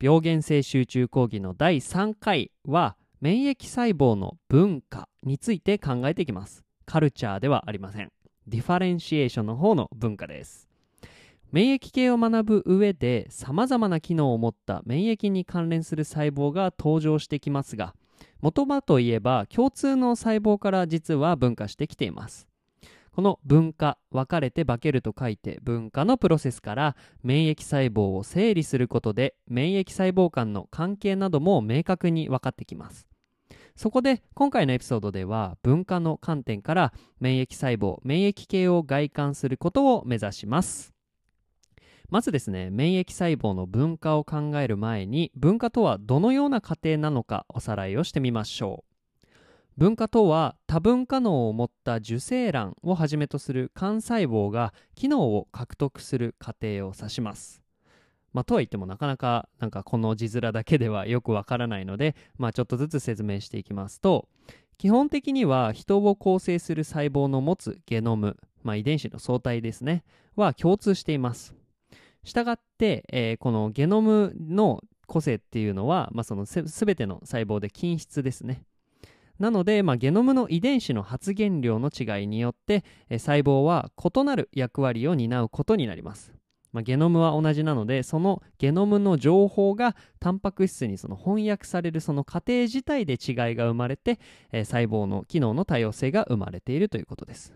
病原性集中講義の第3回は免疫細胞の文化について考えていきます。カルチャーではありません。differentiation の方の分化です。免疫系を学ぶ上でさまざまな機能を持った免疫に関連する細胞が登場してきますが元はといえば共通の細胞から実は分化してきています。この分化分かれて化けると書いて分化のプロセスから免疫細胞を整理することで免疫細胞間の関係なども明確に分かってきます。そこで今回のエピソードでは分化の観点から免疫細胞免疫系を外観することを目指します。まずですね免疫細胞の分化を考える前に分化とはどのような過程なのかおさらいをしてみましょう。分化とは多分化能を持った受精卵をはじめとする幹細胞が機能を獲得する過程を指しますまあ、とは言ってもなかなかなんかこの字面だけではよくわからないので、まあ、ちょっとずつ説明していきますと基本的には人を構成する細胞の持つゲノム、まあ、遺伝子の相対ですねは共通していますしたがって、えー、このゲノムの個性っていうのは、まあ、そのすべての細胞で均質ですね。なので、まあ、ゲノムの遺伝子の発現量の違いによって、細胞は異なる役割を担うことになります。まあ、ゲノムは同じなのでそのゲノムの情報がタンパク質にその翻訳されるその過程自体で違いが生まれて、え、細胞の機能の多様性が生まれているということです。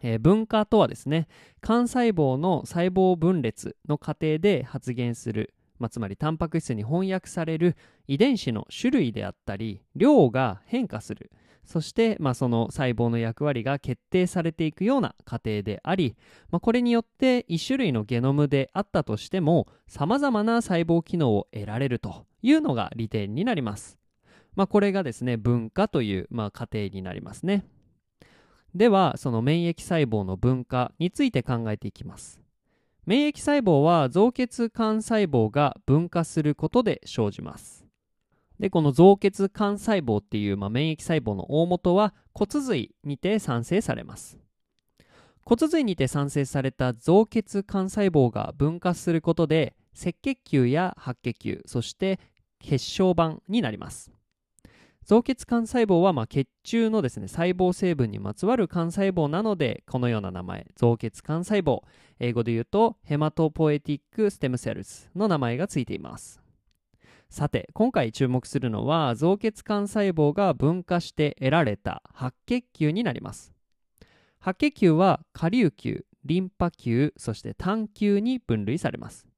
えー、分化とはですね幹細胞の細胞分裂の過程で発現する、まあ、つまりタンパク質に翻訳される遺伝子の種類であったり量が変化するそして、まあ、その細胞の役割が決定されていくような過程であり、まあ、これによって1種類のゲノムであったとしてもさまざまな細胞機能を得られるというのが利点になります。まあ、これがですね分化という、まあ、過程になりますね。ではその免疫細胞の分化について考えていきます免疫細胞は造血幹細胞が分化することで生じます。でこの造血幹細胞っていう、まあ、免疫細胞の大元は骨髄にて産生されます。骨髄にて産生された造血幹細胞が分化することで赤血球や白血球そして血小板になります。造血幹細胞はまあ血中のですね細胞成分にまつわる幹細胞なのでこのような名前。造血幹細胞。英語で言うとヘマトポエティックステムセルスの名前がついています。さて今回注目するのは造血幹細胞が分化して得られた白血球になります。白血球は下流球リンパ球そして単球に分類されます。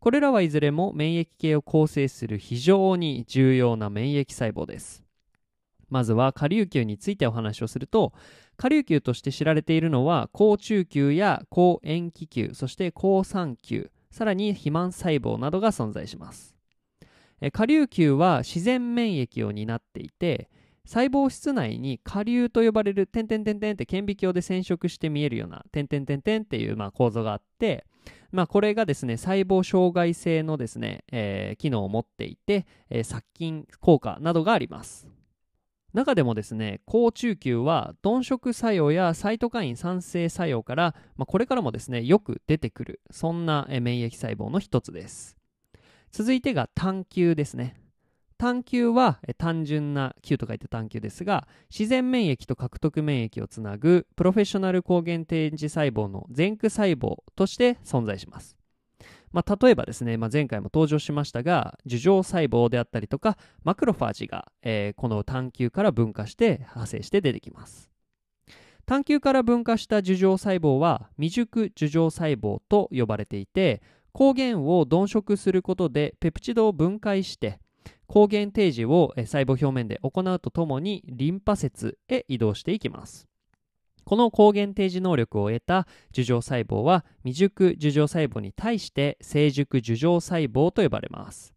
これらはいずれも免疫系を構成する非常に重要な免疫細胞です。まずは下流球についてお話をすると下流球として知られているのは高中球や高塩基球そして高酸球さらに肥満細胞などが存在します。下流球は自然免疫を担っていて細胞質内に下流と呼ばれる点々点々って顕微鏡で染色して見えるような点々点々っていうまあ構造があってまあ、これがですね細胞障害性のですね、えー、機能を持っていて、えー、殺菌効果などがあります。中でもですね高中級は鈍色作用やサイトカイン酸性作用から、まあ、これからもですねよく出てくるそんな免疫細胞の一つです。続いてが単球ですね。単球は単純な球と書いて単球ですが自然免疫と獲得免疫をつなぐプロフェッショナル抗原定時細胞の前駆細胞として存在します。まあ、例えばですね、まあ、前回も登場しましたが樹状細胞であったりとかマクロファージが、えー、この単球から分化して派生して出てきます。単球から分化した樹状細胞は未熟樹状細胞と呼ばれていて抗原を鈍色することでペプチドを分解して抗原提示を細胞表面で行うとともにリンパ節へ移動していきます。この抗原提示能力を得た樹状細胞は未熟樹状細胞に対して成熟樹状細胞と呼ばれます。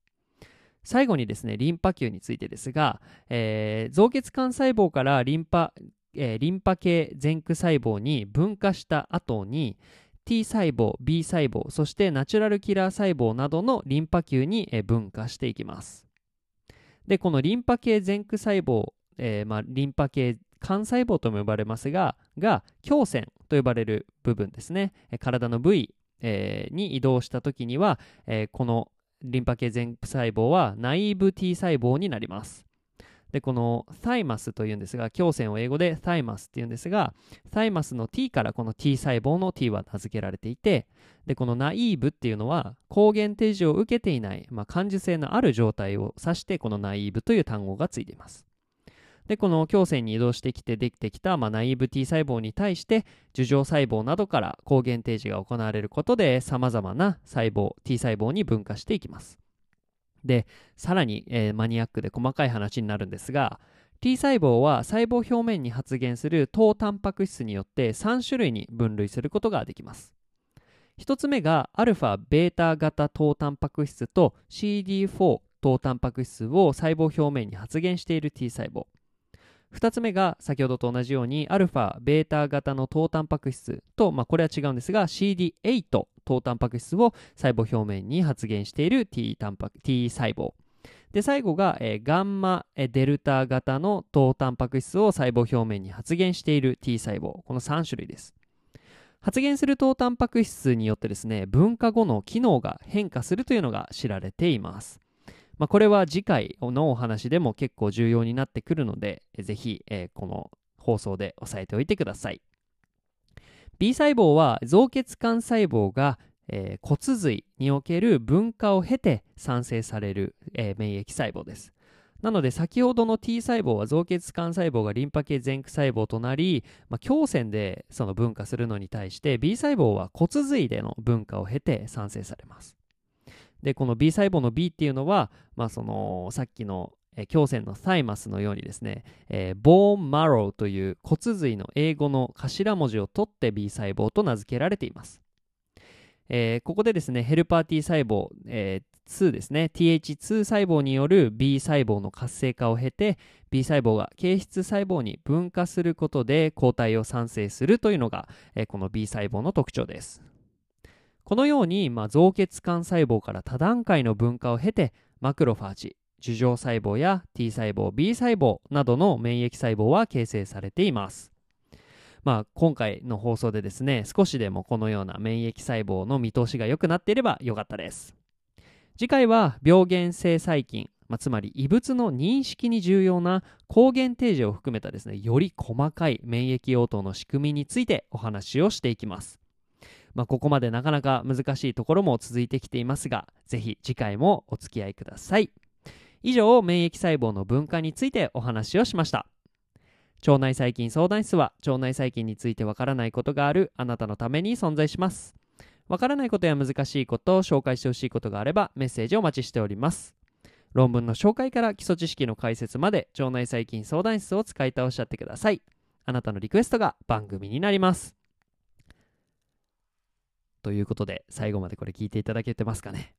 最後にですねリンパ球についてですが、えー、造血幹細胞からリンパ、えー、リンパ系前駆細胞に分化した後に T 細胞 B 細胞そしてナチュラルキラー細胞などのリンパ球に分化していきます。でこのリンパ系前駆細胞、えー、まあ、リンパ系幹細胞とも呼ばれますがが胸腺と呼ばれる部分ですね。体の部位、えー、に移動した時には、えー、このリンパ系前駆細胞はナイーブ T 細胞になります。でこのサイマスというんですが胸腺を英語でサイマスっていうんですがサイマスの T からこの T 細胞の T は名付けられていてでこのナイーブっていうのは抗原提示を受けていない、まあ、感受性のある状態を指してこのナイーブという単語がついています。でこの胸腺に移動してきてできてきた、まあ、ナイーブ T 細胞に対して樹状細胞などから抗原提示が行われることでさまざまな細胞 T 細胞に分化していきます。でさらに、えー、マニアックで細かい話になるんですが T 細胞は細胞表面に発現する糖タンパク質によって3種類に分類することができます。1つ目がアルファ、ベータ型糖タンパク質と CD4 糖タンパク質を細胞表面に発現している T 細胞。2つ目が先ほどと同じようにアルファ、ベータ型の糖タンパク質と、まあ、これは違うんですが CD8 糖タンパク質を細胞表面に発現している T, タンパ T 細胞。で最後が、えー、ガンマ、デルタ型の糖タンパク質を細胞表面に発現している T 細胞。この3種類です。発現する糖タンパク質によってですね分化後の機能が変化するというのが知られています。まあ、これは次回のお話でも結構重要になってくるので、ぜひ、えー、この放送で押さえておいてください。B 細胞は造血管細胞が、えー、骨髄における分化を経て産生される、えー、免疫細胞です。なので先ほどの T 細胞は造血管細胞がリンパ系前駆細胞となり、まあ、胸腺でその分化するのに対して B 細胞は骨髄での分化を経て産生されます。でこの B 細胞の B っていうのは、まあ、そのさっきのえ胸腺のサイマスのようにですね、えー、ボーンマローという骨髄の英語の頭文字を取って B 細胞と名付けられています。えー、ここでですね、ヘルパー T 細胞、えー、2ですね、TH2 細胞による B 細胞の活性化を経て、B 細胞が形質細胞に分化することで抗体を産生するというのが、えー、この B 細胞の特徴です。このように、まあ、造血管細胞から多段階の分化を経てマクロファージ樹状細胞や T 細胞 B 細胞などの免疫細胞は形成されています。まあ、今回の放送でですね少しでもこのような免疫細胞の見通しが良くなっていればよかったです次回は病原性細菌、まあ、つまり異物の認識に重要な抗原提示を含めたですねより細かい免疫応答の仕組みについてお話をしていきますまあ、ここまでなかなか難しいところも続いてきていますが、ぜひ次回もお付き合いください。以上、免疫細胞の分化についてお話をしました。腸内細菌相談室は腸内細菌についてわからないことがあるあなたのために存在します。わからないことや難しいことを紹介してほしいことがあればメッセージをお待ちしております。論文の紹介から基礎知識の解説まで腸内細菌相談室を使い倒しちゃってください。あなたのリクエストが番組になります。ということで最後までこれ聞いていただけてますかね。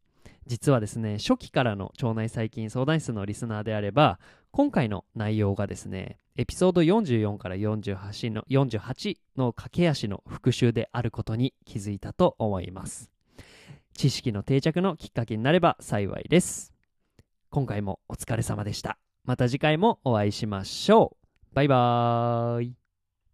実はですね初期からの腸内細菌相談室のリスナーであれば今回の内容がですねエピソード44から48の ,48 の駆け足の復習であることに気づいたと思います。知識の定着のきっかけになれば幸いです。今回もお疲れ様でした。また次回もお会いしましょう。バイバーイ。